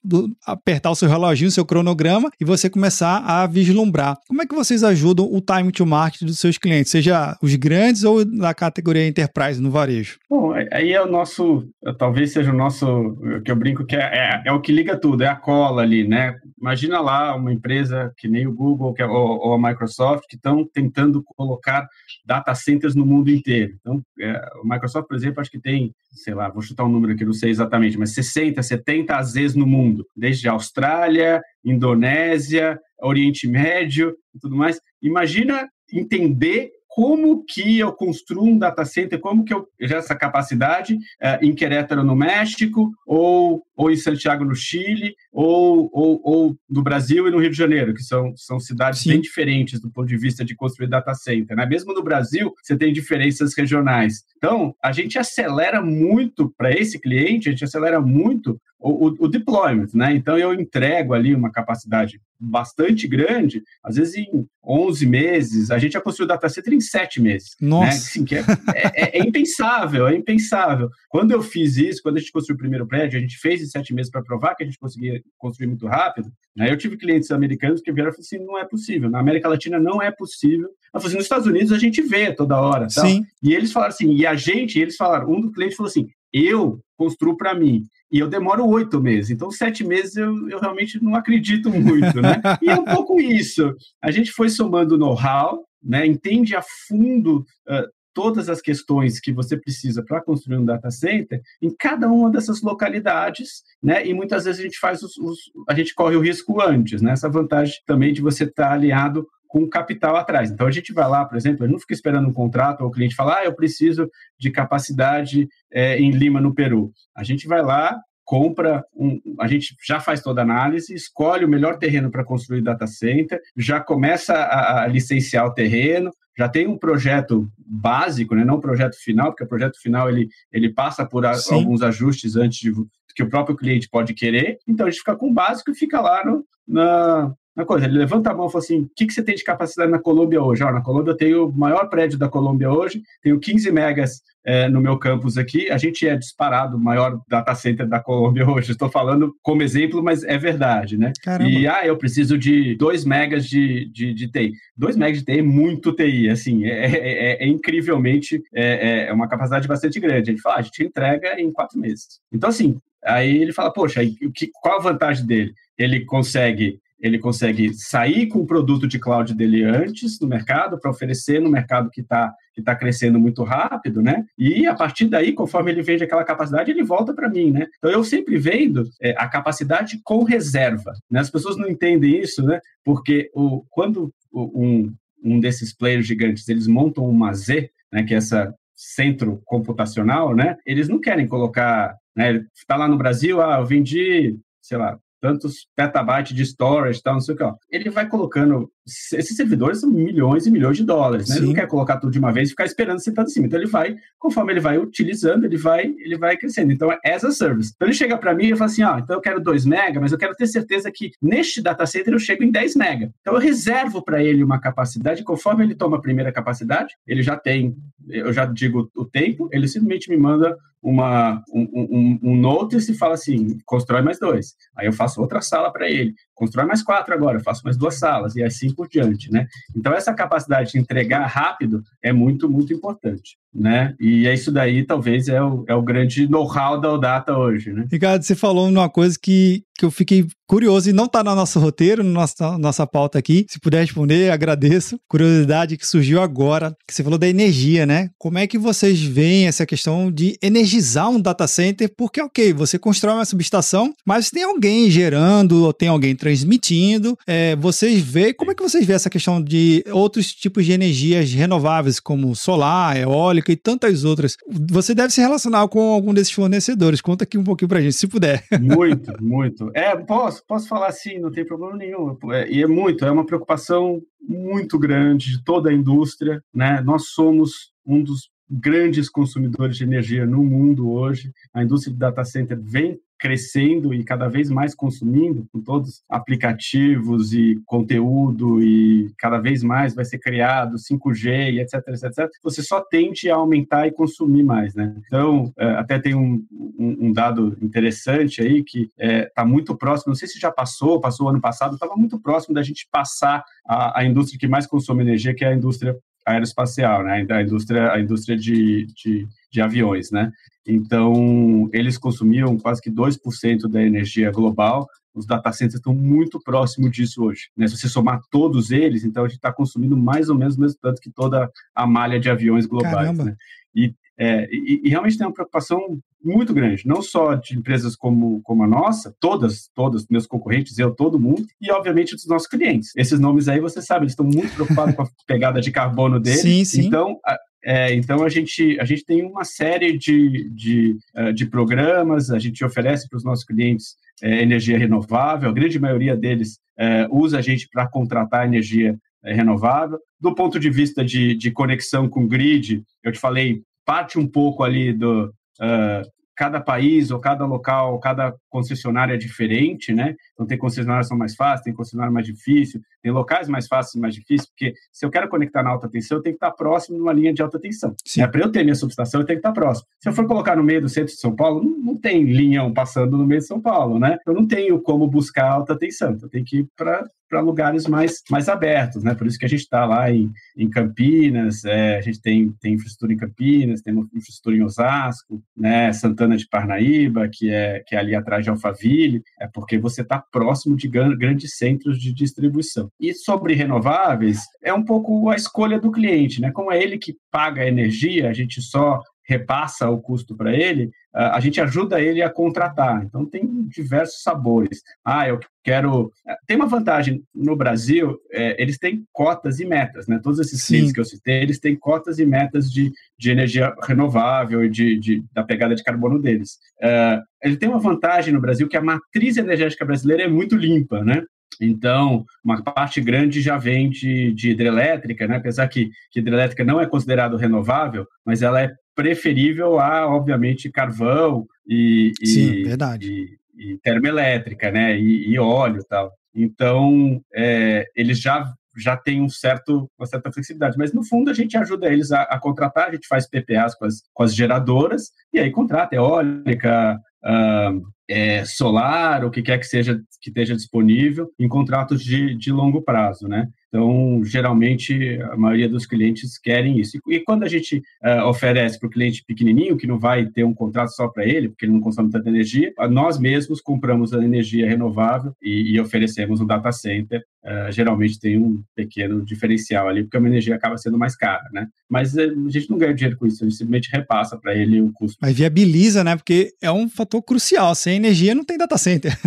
S1: apertar o seu reloginho, o seu cronograma e você começar a vislumbrar. Como é que vocês ajudam o time to market dos seus clientes, seja os grandes ou da categoria enterprise no varejo?
S2: Bom, aí é o nosso, talvez seja o nosso, que eu brinco que é, é, é o que liga tudo, é a cola ali, né? Imagina lá uma empresa que nem o Google que é, ou, ou, a Microsoft que estão tentando colocar data centers no mundo inteiro. Então, é, o Microsoft, por exemplo, acho que tem, sei lá, vou chutar um número aqui, não sei exatamente, mas 60, 70 AZs no mundo, desde Austrália, Indonésia, Oriente Médio e tudo mais. Imagina entender como que eu construo um data center, como que eu gero essa capacidade é, em Querétaro, no México, ou, ou em Santiago, no Chile, ou, ou, ou no Brasil e no Rio de Janeiro, que são, são cidades Sim. bem diferentes do ponto de vista de construir data center. Né? Mesmo no Brasil, você tem diferenças regionais. Então, a gente acelera muito para esse cliente, a gente acelera muito o, o, o, deployment, né? Então eu entrego ali uma capacidade bastante grande, às vezes em 11 meses, a gente já construiu o data center em 7 meses.
S1: Né? Nossa! Né?
S2: Assim, é, é, é, impensável, é impensável. Quando eu fiz isso, quando a gente construiu o primeiro prédio, a gente fez em 7 meses para provar que a gente conseguia construir muito rápido, né? Eu tive clientes americanos que vieram e falaram assim, não é possível, na América Latina não é possível. Eu falei assim, nos Estados Unidos a gente vê toda hora. Tal. Sim. E eles falaram assim, e a gente, eles falaram, um dos clientes falou assim, eu construo para mim. E eu demoro oito meses. Então, sete meses eu, eu realmente não acredito muito, né? E é um pouco isso. A gente foi somando know-how, né? entende a fundo uh, todas as questões que você precisa para construir um data center em cada uma dessas localidades, né? E muitas vezes a gente faz os, os a gente corre o risco antes, né? Essa vantagem também de você estar tá aliado com capital atrás. Então a gente vai lá, por exemplo, não fica esperando um contrato ou o cliente falar, ah, eu preciso de capacidade é, em Lima, no Peru. A gente vai lá, compra, um, a gente já faz toda a análise, escolhe o melhor terreno para construir data center, já começa a, a, licenciar o terreno, já tem um projeto básico, né, não um projeto final, porque o projeto final ele, ele passa por a, alguns ajustes antes de que o próprio cliente pode querer, então a gente fica com o básico e fica lá no, na, uma coisa, ele levanta a mão e fala assim: o que, que você tem de capacidade na Colômbia hoje? Ah, na Colômbia eu tenho o maior prédio da Colômbia hoje, tenho 15 megas é, no meu campus aqui. A gente é disparado o maior data center da Colômbia hoje. Estou falando como exemplo, mas é verdade, né? Caramba. E ah, eu preciso de 2 megas de, de, de TI. 2 megas de TI é muito TI, assim, é, é, é, é incrivelmente é, é, uma capacidade bastante grande. Ele fala, ah, a gente entrega em quatro meses. Então, assim, aí ele fala, poxa, aí, que, qual a vantagem dele? Ele consegue ele consegue sair com o produto de cloud dele antes no mercado para oferecer no mercado que está que tá crescendo muito rápido, né? E a partir daí, conforme ele vende aquela capacidade, ele volta para mim, né? Então eu sempre vendo é, a capacidade com reserva. Né? As pessoas não entendem isso, né? Porque o, quando um, um desses players gigantes eles montam uma Z, né? Que é essa centro computacional, né? Eles não querem colocar, né? Está lá no Brasil, ah, eu vendi sei lá, tantos petabytes de storage, tal, não sei o que. Ó. Ele vai colocando. Esses servidores são milhões e milhões de dólares, né? Ele não quer colocar tudo de uma vez e ficar esperando sentado em cima. Então ele vai, conforme ele vai utilizando, ele vai, ele vai crescendo. Então é as a service. Então ele chega para mim e fala assim: ó, então eu quero 2 mega, mas eu quero ter certeza que neste data center eu chego em 10 mega. Então eu reservo para ele uma capacidade, conforme ele toma a primeira capacidade, ele já tem, eu já digo o tempo, ele simplesmente me manda uma, um, um, um notice e fala assim, constrói mais dois. Aí eu faço outra sala para ele constrói mais quatro agora, faço mais duas salas e assim por diante, né? Então essa capacidade de entregar rápido é muito, muito importante, né? E é isso daí, talvez, é o, é o grande know-how da Odata hoje, né?
S1: Ricardo, você falou numa coisa que, que eu fiquei curioso e não está no nosso roteiro, na nossa, nossa pauta aqui. Se puder responder, agradeço. Curiosidade que surgiu agora, que você falou da energia, né? Como é que vocês veem essa questão de energizar um data center? Porque, ok, você constrói uma subestação, mas tem alguém gerando, ou tem alguém transmitindo. É, vocês veem, como é que vocês veem essa questão de outros tipos de energias renováveis, como solar, eólica e tantas outras? Você deve se relacionar com algum desses fornecedores. Conta aqui um pouquinho pra gente, se puder.
S2: Muito, muito. É, posso, posso falar sim, não tem problema nenhum. É, e é muito, é uma preocupação muito grande de toda a indústria, né? Nós somos um dos grandes consumidores de energia no mundo hoje. A indústria de data center vem crescendo e cada vez mais consumindo, com todos aplicativos e conteúdo e cada vez mais vai ser criado 5G e etc, etc, etc. Você só tende a aumentar e consumir mais, né? Então, é, até tem um, um, um dado interessante aí que está é, tá muito próximo, não sei se já passou, passou ano passado, estava muito próximo da gente passar a, a indústria que mais consome energia, que é a indústria aeroespacial, né? A indústria, a indústria de, de, de aviões, né? Então, eles consumiam quase que 2% da energia global. Os data centers estão muito próximo disso hoje. Né? Se você somar todos eles, então a gente está consumindo mais ou menos o mesmo tanto que toda a malha de aviões globais. Né? E, é, e, e, realmente tem uma preocupação muito grande, não só de empresas como, como a nossa, todas, todas, meus concorrentes, eu, todo mundo, e obviamente dos nossos clientes. Esses nomes aí, você sabe, eles estão muito preocupados com a pegada de carbono deles. Sim, sim. Então, é, então a gente, a gente tem uma série de, de, uh, de programas, a gente oferece para os nossos clientes é, energia renovável, a grande maioria deles é, usa a gente para contratar energia renovável. Do ponto de vista de, de conexão com grid, eu te falei, parte um pouco ali do, uh, cada país ou cada local, cada concessionária é diferente, né? Então tem concessionárias que são mais fáceis, tem concessionária mais difícil, tem locais mais fáceis e mais difíceis, porque se eu quero conectar na alta tensão, eu tenho que estar próximo de uma linha de alta tensão. Né? Para eu ter minha subestação, eu tenho que estar próximo. Se eu for colocar no meio do centro de São Paulo, não, não tem linha passando no meio de São Paulo, né? Eu não tenho como buscar alta tensão, então eu tenho que ir para para lugares mais, mais abertos, né? Por isso que a gente está lá em, em Campinas, é, a gente tem, tem infraestrutura em Campinas, tem infraestrutura em Osasco, né? Santana de Parnaíba, que é, que é ali atrás de Alphaville, é porque você está próximo de grandes centros de distribuição. E sobre renováveis, é um pouco a escolha do cliente, né? Como é ele que paga a energia, a gente só repassa o custo para ele, a gente ajuda ele a contratar. Então, tem diversos sabores. Ah, eu quero. Tem uma vantagem no Brasil, é, eles têm cotas e metas, né? Todos esses clientes que eu citei, eles têm cotas e metas de, de energia renovável e de, de, da pegada de carbono deles. Uh, ele tem uma vantagem no Brasil que a matriz energética brasileira é muito limpa, né? Então, uma parte grande já vem de, de hidrelétrica, né? apesar que, que hidrelétrica não é considerado renovável, mas ela é preferível a, obviamente, carvão e,
S1: Sim, verdade.
S2: e, e termoelétrica, né? E, e óleo tal. Então, é, eles já já têm um certo, uma certa flexibilidade. Mas, no fundo, a gente ajuda eles a, a contratar, a gente faz PPAs com as, com as geradoras, e aí contrata eólica, uh, é, solar, o que quer que seja que esteja disponível, em contratos de, de longo prazo, né? Então, geralmente, a maioria dos clientes querem isso. E, quando a gente uh, oferece para o cliente pequenininho, que não vai ter um contrato só para ele, porque ele não consome tanta energia, nós mesmos compramos a energia renovável e, e oferecemos um data center. Uh, geralmente tem um pequeno diferencial ali, porque a energia acaba sendo mais cara, né? Mas uh, a gente não ganha dinheiro com isso, a gente simplesmente repassa para ele o custo.
S1: Mas viabiliza, né? Porque é um fator crucial. Sem energia não tem data center.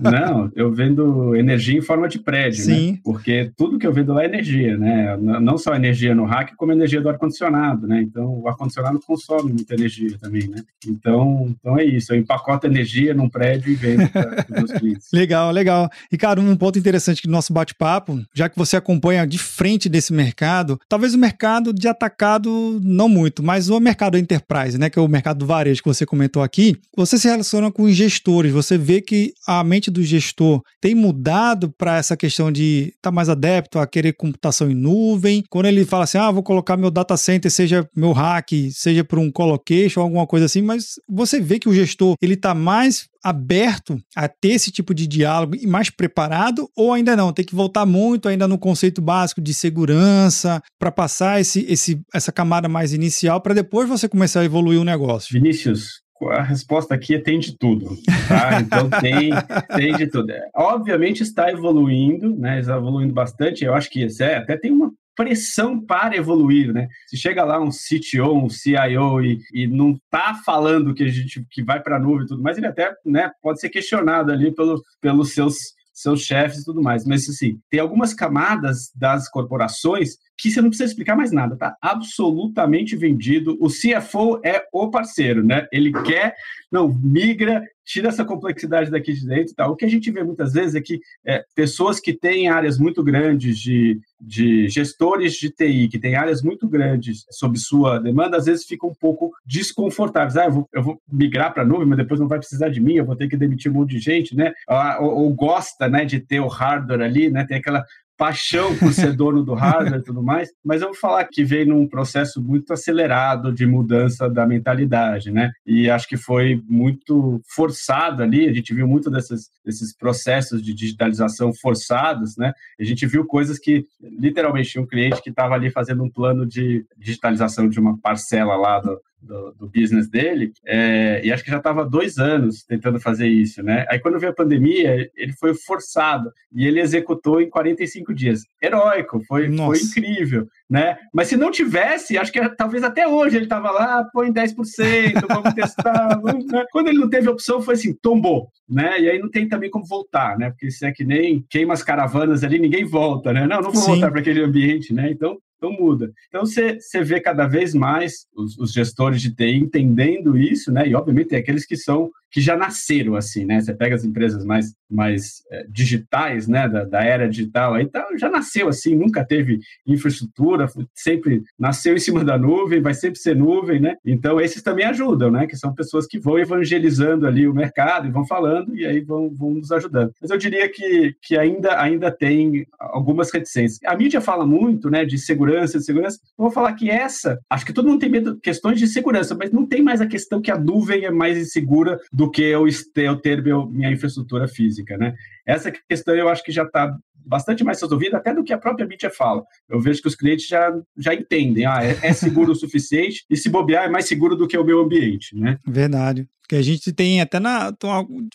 S2: não, eu vendo energia em forma de prédio, né? Sim. né? Porque tudo que eu vendo lá é energia, né? Não só energia no rack, como energia do ar-condicionado, né? Então, o ar-condicionado consome muita energia também, né? Então, então é isso. Eu empacoto energia num prédio e vendo para os meus clientes.
S1: Legal, legal. E, cara, um ponto interessante do nosso bate-papo, já que você acompanha de frente desse mercado, talvez o mercado de atacado não muito, mas o mercado enterprise, né? Que é o mercado do varejo que você comentou aqui, você se relaciona com os gestores, você vê que a mente do gestor tem mudado para essa questão de estar tá mais adepto a querer computação em nuvem. Quando ele fala assim, ah, vou colocar meu data center, seja meu hack, seja para um colocation, alguma coisa assim, mas você vê que o gestor ele está mais aberto a ter esse tipo de diálogo e mais preparado ou ainda não? Tem que voltar muito ainda no conceito básico de segurança para passar esse, esse, essa camada mais inicial para depois você começar a evoluir o negócio.
S2: Vinícius, a resposta aqui é tem de tudo, tá? Então tem, tem de tudo. Obviamente está evoluindo, né? Está evoluindo bastante. Eu acho que é, até tem uma pressão para evoluir, né? Se chega lá um CTO, um CIO e, e não está falando que a gente que vai para a nuvem e tudo mais, ele até né, pode ser questionado ali pelo, pelos seus seus chefes e tudo mais. Mas, assim, tem algumas camadas das corporações que você não precisa explicar mais nada, tá absolutamente vendido. O CFO é o parceiro, né? Ele quer, não, migra, tira essa complexidade daqui de dentro. Tá? O que a gente vê muitas vezes é que é, pessoas que têm áreas muito grandes de, de gestores de TI, que têm áreas muito grandes sob sua demanda, às vezes ficam um pouco desconfortáveis. Ah, eu vou, eu vou migrar para a nuvem, mas depois não vai precisar de mim, eu vou ter que demitir um monte de gente, né? Ah, ou, ou, gosta né, de ter o hardware ali, né? Tem aquela paixão por ser dono do hardware e tudo mais, mas eu vou falar que veio num processo muito acelerado de mudança da mentalidade, né? E acho que foi muito forçado ali, a gente viu muito desses, desses processos de digitalização forçados, né? A gente viu coisas que, literalmente, tinha um cliente que estava ali fazendo um plano de digitalização de uma parcela lá do, do, do business dele, é, e acho que já estava dois anos tentando fazer isso, né? Aí quando veio a pandemia, ele foi forçado e ele executou em 45 dias. Heróico, foi, foi incrível, né? Mas se não tivesse, acho que talvez até hoje ele estava lá, põe 10%, vamos testar. Vamos, né? Quando ele não teve opção, foi assim, tombou, né? E aí não tem também como voltar, né? Porque se é que nem queima as caravanas ali, ninguém volta, né? Não, não vou Sim. voltar para aquele ambiente, né? Então então muda. Então você, você vê cada vez mais os, os, gestores de TI entendendo isso, né? E obviamente tem aqueles que são que já nasceram assim, né? Você pega as empresas mais, mais é, digitais, né? Da, da, era digital, aí tá, já nasceu assim, nunca teve infraestrutura, sempre nasceu em cima da nuvem, vai sempre ser nuvem, né? Então esses também ajudam, né? Que são pessoas que vão evangelizando ali o mercado e vão falando e aí vão, vão nos ajudando. Mas eu diria que, que ainda, ainda tem algumas reticências. A mídia fala muito, né? De segurança, de segurança. Eu vou falar que essa, acho que todo mundo tem medo questões de segurança, mas não tem mais a questão que a nuvem é mais insegura do que eu, eu ter meu, minha infraestrutura física, né? Essa questão eu acho que já está bastante mais resolvida até do que a própria mídia fala. Eu vejo que os clientes já, já entendem, ah, é, é seguro o suficiente e se bobear é mais seguro do que o meu ambiente, né?
S1: Verdade. Que a gente tem até na.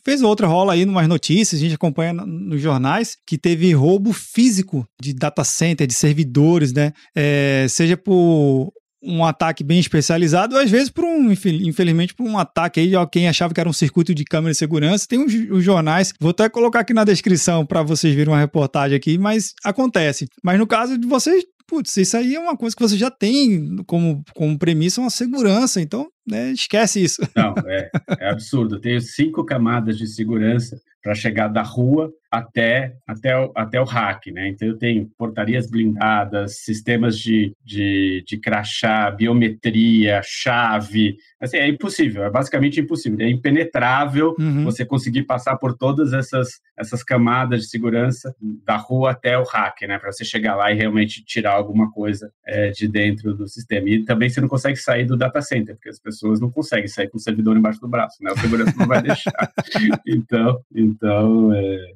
S1: Fez outra rola aí umas notícias, a gente acompanha nos jornais, que teve roubo físico de data center, de servidores, né? É, seja por um ataque bem especializado, às vezes por um, infelizmente, por um ataque aí de quem achava que era um circuito de câmera de segurança. Tem os, os jornais, vou até colocar aqui na descrição para vocês verem uma reportagem aqui, mas acontece. Mas no caso de vocês, putz, isso aí é uma coisa que você já tem como, como premissa, uma segurança, então né, esquece isso.
S2: Não, é, é absurdo. Tenho cinco camadas de segurança para chegar da rua até, até, o, até o hack, né? Então eu tenho portarias blindadas, sistemas de, de, de crachá, biometria, chave. Assim, é impossível, é basicamente impossível. É impenetrável uhum. você conseguir passar por todas essas, essas camadas de segurança da rua até o hack, né? Para você chegar lá e realmente tirar alguma coisa é, de dentro do sistema. E também você não consegue sair do data center, porque as pessoas não conseguem sair com o servidor embaixo do braço, né? O segurança não vai deixar. então, então é,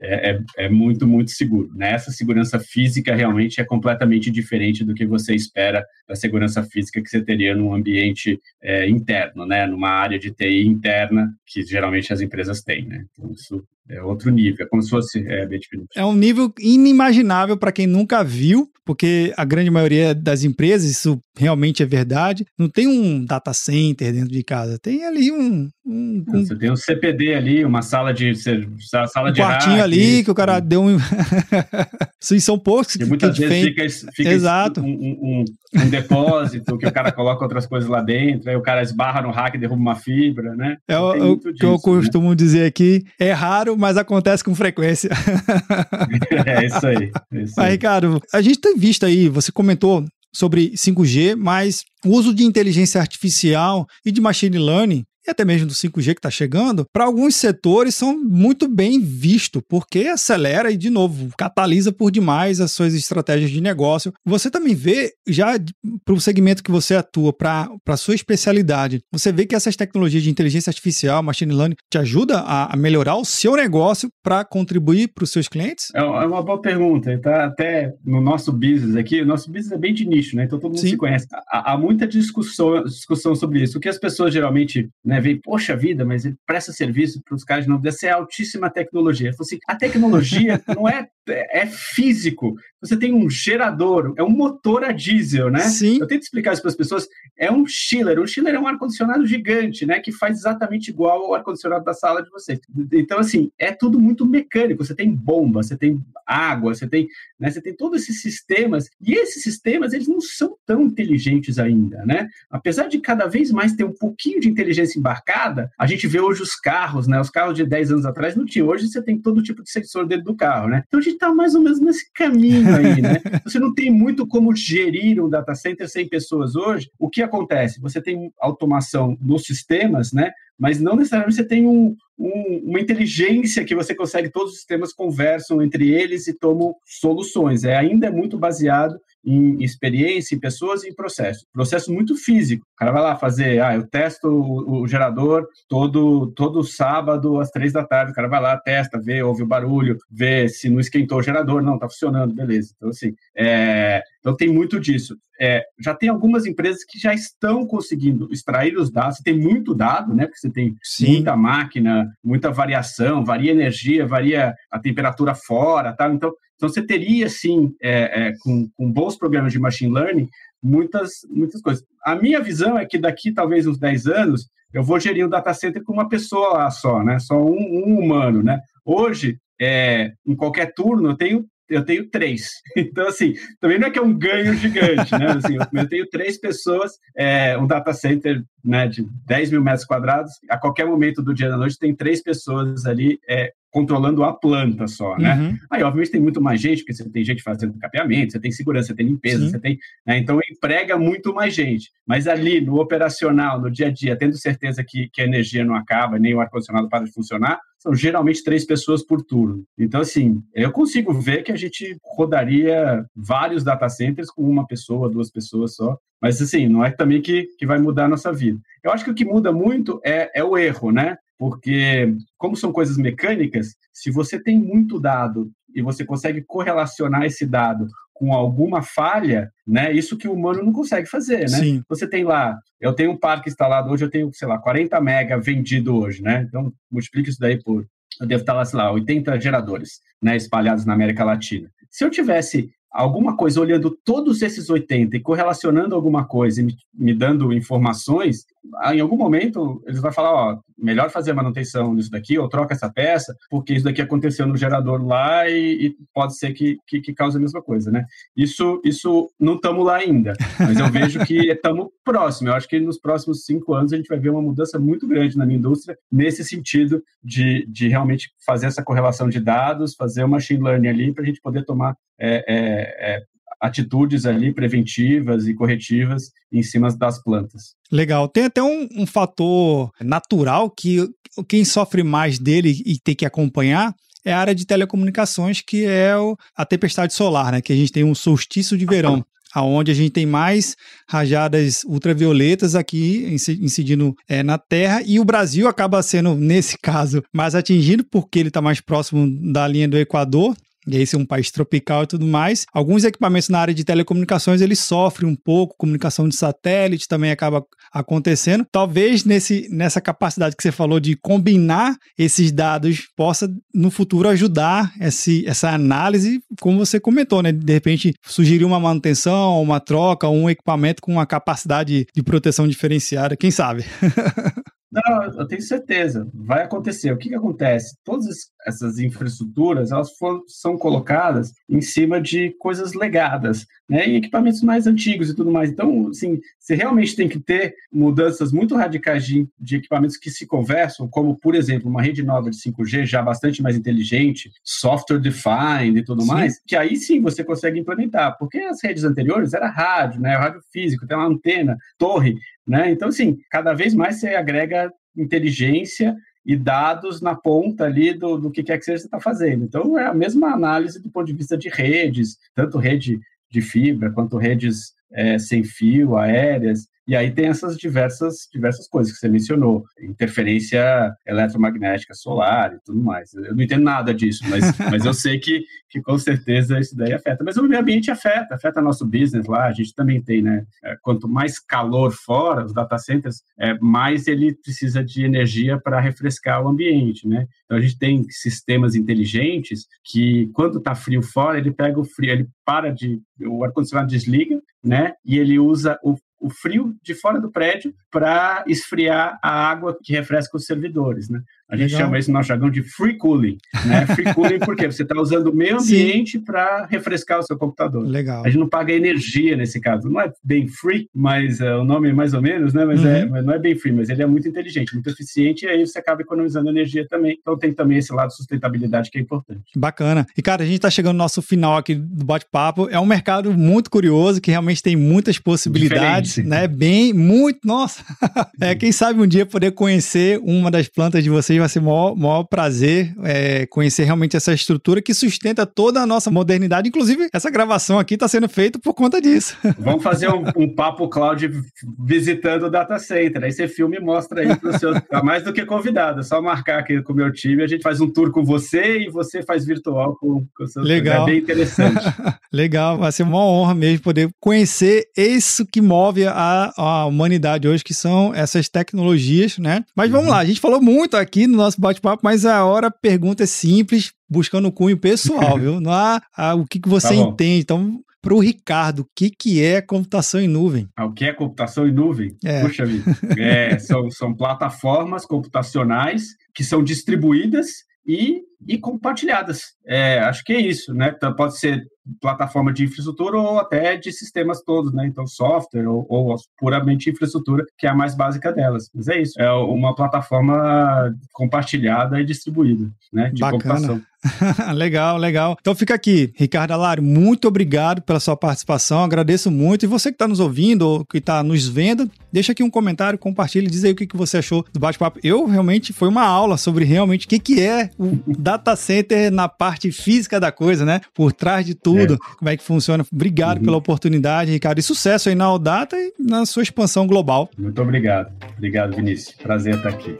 S2: é, é, é, muito, muito seguro. Né? Essa segurança física realmente é completamente diferente do que você espera da segurança física que você teria num ambiente é, interno, né? numa área de TI interna que geralmente as empresas têm. Né? Então, isso é outro nível, é como se fosse é.
S1: É um nível inimaginável para quem nunca viu, porque a grande maioria das empresas, isso realmente é verdade, não tem um data center dentro de casa, tem ali um. um,
S2: um Você tem um CPD ali, uma sala de sala
S1: um
S2: de
S1: quartinho ali que o cara deu um. Sim, são poucos que,
S2: muitas que vezes fica, fica
S1: Exato.
S2: Um, um, um, depósito que o cara coloca outras coisas lá dentro, aí o cara esbarra no rack e derruba uma fibra, né?
S1: É o, o que eu costumo né? dizer aqui, é raro, mas acontece com frequência.
S2: é isso aí. É isso
S1: aí. Mas, Ricardo, a gente tem visto aí, você comentou sobre 5G, mas o uso de inteligência artificial e de machine learning e até mesmo do 5G que está chegando, para alguns setores são muito bem vistos, porque acelera e, de novo, catalisa por demais as suas estratégias de negócio. Você também vê, já para o segmento que você atua, para a sua especialidade, você vê que essas tecnologias de inteligência artificial, machine learning, te ajuda a, a melhorar o seu negócio para contribuir para os seus clientes?
S2: É, é uma boa pergunta. Tá até no nosso business aqui, o nosso business é bem de nicho, né? Então todo mundo Sim. se conhece. Há, há muita discussão, discussão sobre isso. O que as pessoas geralmente né, poxa vida, mas ele presta serviço para os caras de novo, essa é altíssima tecnologia. Ele assim, a tecnologia não é, é físico você tem um gerador, é um motor a diesel, né?
S1: Sim.
S2: Eu tento explicar isso para as pessoas. É um chiller. Um chiller é um ar-condicionado gigante, né? Que faz exatamente igual ao ar-condicionado da sala de vocês. Então, assim, é tudo muito mecânico. Você tem bomba, você tem água, você tem, né? Você tem todos esses sistemas. E esses sistemas, eles não são tão inteligentes ainda, né? Apesar de cada vez mais ter um pouquinho de inteligência embarcada, a gente vê hoje os carros, né? Os carros de 10 anos atrás não tinha. Hoje você tem todo tipo de sensor dentro do carro, né? Então a gente está mais ou menos nesse caminho aí, né? Você não tem muito como gerir um data center sem pessoas hoje. O que acontece? Você tem automação nos sistemas, né? Mas não necessariamente você tem um, um, uma inteligência que você consegue, todos os sistemas conversam entre eles e tomam soluções. É, ainda é muito baseado em experiência, em pessoas e em processo. Processo muito físico. O cara vai lá fazer, ah, eu testo o, o, gerador todo, todo sábado às três da tarde. O cara vai lá, testa, vê, ouve o barulho, vê se não esquentou o gerador. Não, tá funcionando, beleza. Então, assim, é, então tem muito disso. É, já tem algumas empresas que já estão conseguindo extrair os dados. Você tem muito dado, né? Porque você tem Sim. muita máquina, muita variação, varia energia, varia a temperatura fora, tá? Então, então, você teria, sim, é, é, com, com bons programas de machine learning, muitas, muitas coisas. A minha visão é que daqui, talvez, uns 10 anos, eu vou gerir um data center com uma pessoa lá só, né? Só um, um humano, né? Hoje, é, em qualquer turno, eu tenho eu tenho três. Então, assim, também não é que é um ganho gigante, né? Assim, eu, tenho três pessoas, é, um data center né, de 10 mil metros quadrados, a qualquer momento do dia da noite tem três pessoas ali é, controlando a planta só, né? Uhum. Aí, obviamente, tem muito mais gente, porque você tem gente fazendo capeamento, você tem segurança, você tem limpeza, Sim. você tem... Né? Então, emprega muito mais gente. Mas ali, no operacional, no dia a dia, tendo certeza que, que a energia não acaba, nem o ar-condicionado para de funcionar, são geralmente três pessoas por turno. Então, assim, eu consigo ver que a gente rodaria vários data centers com uma pessoa, duas pessoas só. Mas, assim, não é também que, que vai mudar a nossa vida. Eu acho que o que muda muito é, é o erro, né? Porque, como são coisas mecânicas, se você tem muito dado e você consegue correlacionar esse dado com alguma falha, né? Isso que o humano não consegue fazer, né? Sim. Você tem lá, eu tenho um parque instalado hoje, eu tenho, sei lá, 40 mega vendido hoje, né? Então, multiplica isso daí por, eu devo estar lá, sei lá, 80 geradores, né, espalhados na América Latina. Se eu tivesse alguma coisa olhando todos esses 80 e correlacionando alguma coisa e me, me, dando informações, em algum momento eles vão falar, ó, melhor fazer manutenção nisso daqui, ou troca essa peça, porque isso daqui aconteceu no gerador lá e, e pode ser que, que, que, cause a mesma coisa, né? Isso, isso não estamos lá ainda, mas eu vejo que estamos próximo. Eu acho que nos próximos cinco anos a gente vai ver uma mudança muito grande na minha indústria nesse sentido de, de realmente fazer essa correlação de dados, fazer o machine learning ali para a gente poder tomar é, é, é, atitudes ali preventivas e corretivas em cima das plantas.
S1: Legal. Tem até um, um, fator natural que quem sofre mais dele e tem que acompanhar é a área de telecomunicações, que é o, a tempestade solar, né? Que a gente tem um solstício de verão. aonde a gente tem mais rajadas ultravioletas aqui incidindo é, na Terra e o Brasil acaba sendo nesse caso mais atingido porque ele está mais próximo da linha do Equador e esse é um país tropical e tudo mais. Alguns equipamentos na área de telecomunicações eles sofrem um pouco, comunicação de satélite também acaba acontecendo. Talvez nesse, nessa capacidade que você falou de combinar esses dados possa no futuro ajudar esse, essa análise, como você comentou, né? De repente sugerir uma manutenção, uma troca, um equipamento com uma capacidade de proteção diferenciada, quem sabe?
S2: Não, eu tenho certeza, vai acontecer. O que, que acontece? Todas essas infraestruturas elas foram, são colocadas em cima de coisas legadas, né, em equipamentos mais antigos e tudo mais. Então, assim, você realmente tem que ter mudanças muito radicais de, de equipamentos que se conversam, como, por exemplo, uma rede nova de 5G já bastante mais inteligente, software defined e tudo sim. mais, que aí sim você consegue implementar, porque as redes anteriores era rádio, né, rádio físico, tem uma antena, torre, né? Então, assim, cada vez mais você agrega inteligência e dados na ponta ali do, do que quer que seja que você está fazendo. Então, é a mesma análise do ponto de vista de redes, tanto rede de fibra quanto redes é, sem fio, aéreas. E aí tem essas diversas, diversas coisas que você mencionou, interferência eletromagnética solar e tudo mais. Eu não entendo nada disso, mas, mas eu sei que, que com certeza isso daí afeta. Mas o meio ambiente afeta, afeta nosso business lá, a gente também tem, né? É, quanto mais calor fora, os data centers, é, mais ele precisa de energia para refrescar o ambiente, né? Então a gente tem sistemas inteligentes que quando está frio fora, ele pega o frio, ele para de, o ar-condicionado desliga, né? E ele usa o o frio de fora do prédio para esfriar a água que refresca os servidores, né? A gente Legal. chama isso no nosso jargão de free cooling, né? Free cooling porque você está usando o meio ambiente para refrescar o seu computador.
S1: Legal.
S2: A gente não paga energia nesse caso. Não é bem free, mas uh, o nome é mais ou menos, né? Mas, é, uhum. é, mas não é bem free, mas ele é muito inteligente, muito eficiente e aí você acaba economizando energia também. Então tem também esse lado de sustentabilidade que é importante.
S1: Bacana. E cara, a gente está chegando no nosso final aqui do bate-papo. É um mercado muito curioso que realmente tem muitas possibilidades, Diferente. né? Bem, muito, nossa. é, quem sabe um dia poder conhecer uma das plantas de vocês vai ser o maior, maior prazer é, conhecer realmente essa estrutura que sustenta toda a nossa modernidade. Inclusive, essa gravação aqui está sendo feita por conta disso.
S2: Vamos fazer um, um papo cloud visitando o data center. Aí você filme e mostra aí para o seu. Tá mais do que convidado, é só marcar aqui com o meu time. A gente faz um tour com você e você faz virtual com, com o seu.
S1: Legal.
S2: É bem interessante.
S1: Legal, vai ser uma honra mesmo poder conhecer isso que move a, a humanidade hoje, que são essas tecnologias, né? Mas vamos uhum. lá, a gente falou muito aqui no nosso bate-papo, mas a hora a pergunta é simples, buscando o cunho pessoal, viu? Não há, há o que, que você tá entende. Então, para o Ricardo, o que, que é computação em nuvem?
S2: Ah, o que é computação em nuvem? É. Puxa vida. É, são, são plataformas computacionais que são distribuídas e, e compartilhadas. É, acho que é isso, né? Então, pode ser plataforma de infraestrutura ou até de sistemas todos, né? Então, software ou, ou, puramente infraestrutura, que é a mais básica delas. Mas é isso, é uma plataforma compartilhada e distribuída, né? De
S1: Bacana. computação. legal, legal. Então fica aqui, Ricardo Alari, muito obrigado pela sua participação, agradeço muito. E você que está nos ouvindo ou que está nos vendo, deixa aqui um comentário, compartilhe, diz aí o que, que você achou do bate-papo. Eu realmente, foi uma aula sobre realmente o que, que é o data center na parte física da coisa, né? Por trás de tudo tudo, é. como é que funciona. Obrigado uhum. pela oportunidade, Ricardo. E sucesso aí na Aldata e na sua expansão global.
S2: Muito obrigado. Obrigado, Vinícius. Prazer estar aqui.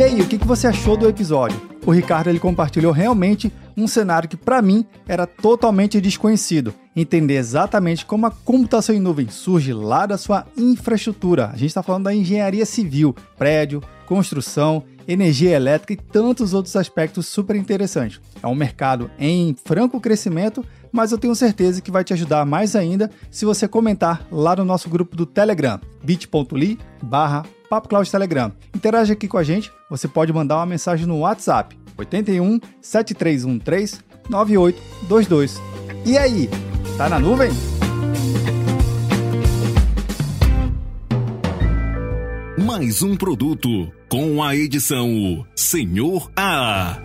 S1: E aí, o que você achou do episódio? O Ricardo ele compartilhou realmente um cenário que para mim era totalmente desconhecido. Entender exatamente como a computação em nuvem surge lá da sua infraestrutura. A gente está falando da engenharia civil, prédio, construção, energia elétrica e tantos outros aspectos super interessantes. É um mercado em franco crescimento, mas eu tenho certeza que vai te ajudar mais ainda se você comentar lá no nosso grupo do Telegram, bit.ly barra Telegram. Interage aqui com a gente, você pode mandar uma mensagem no WhatsApp 81 7313 9822. E aí, tá na nuvem?
S3: Mais um produto com a edição Senhor A.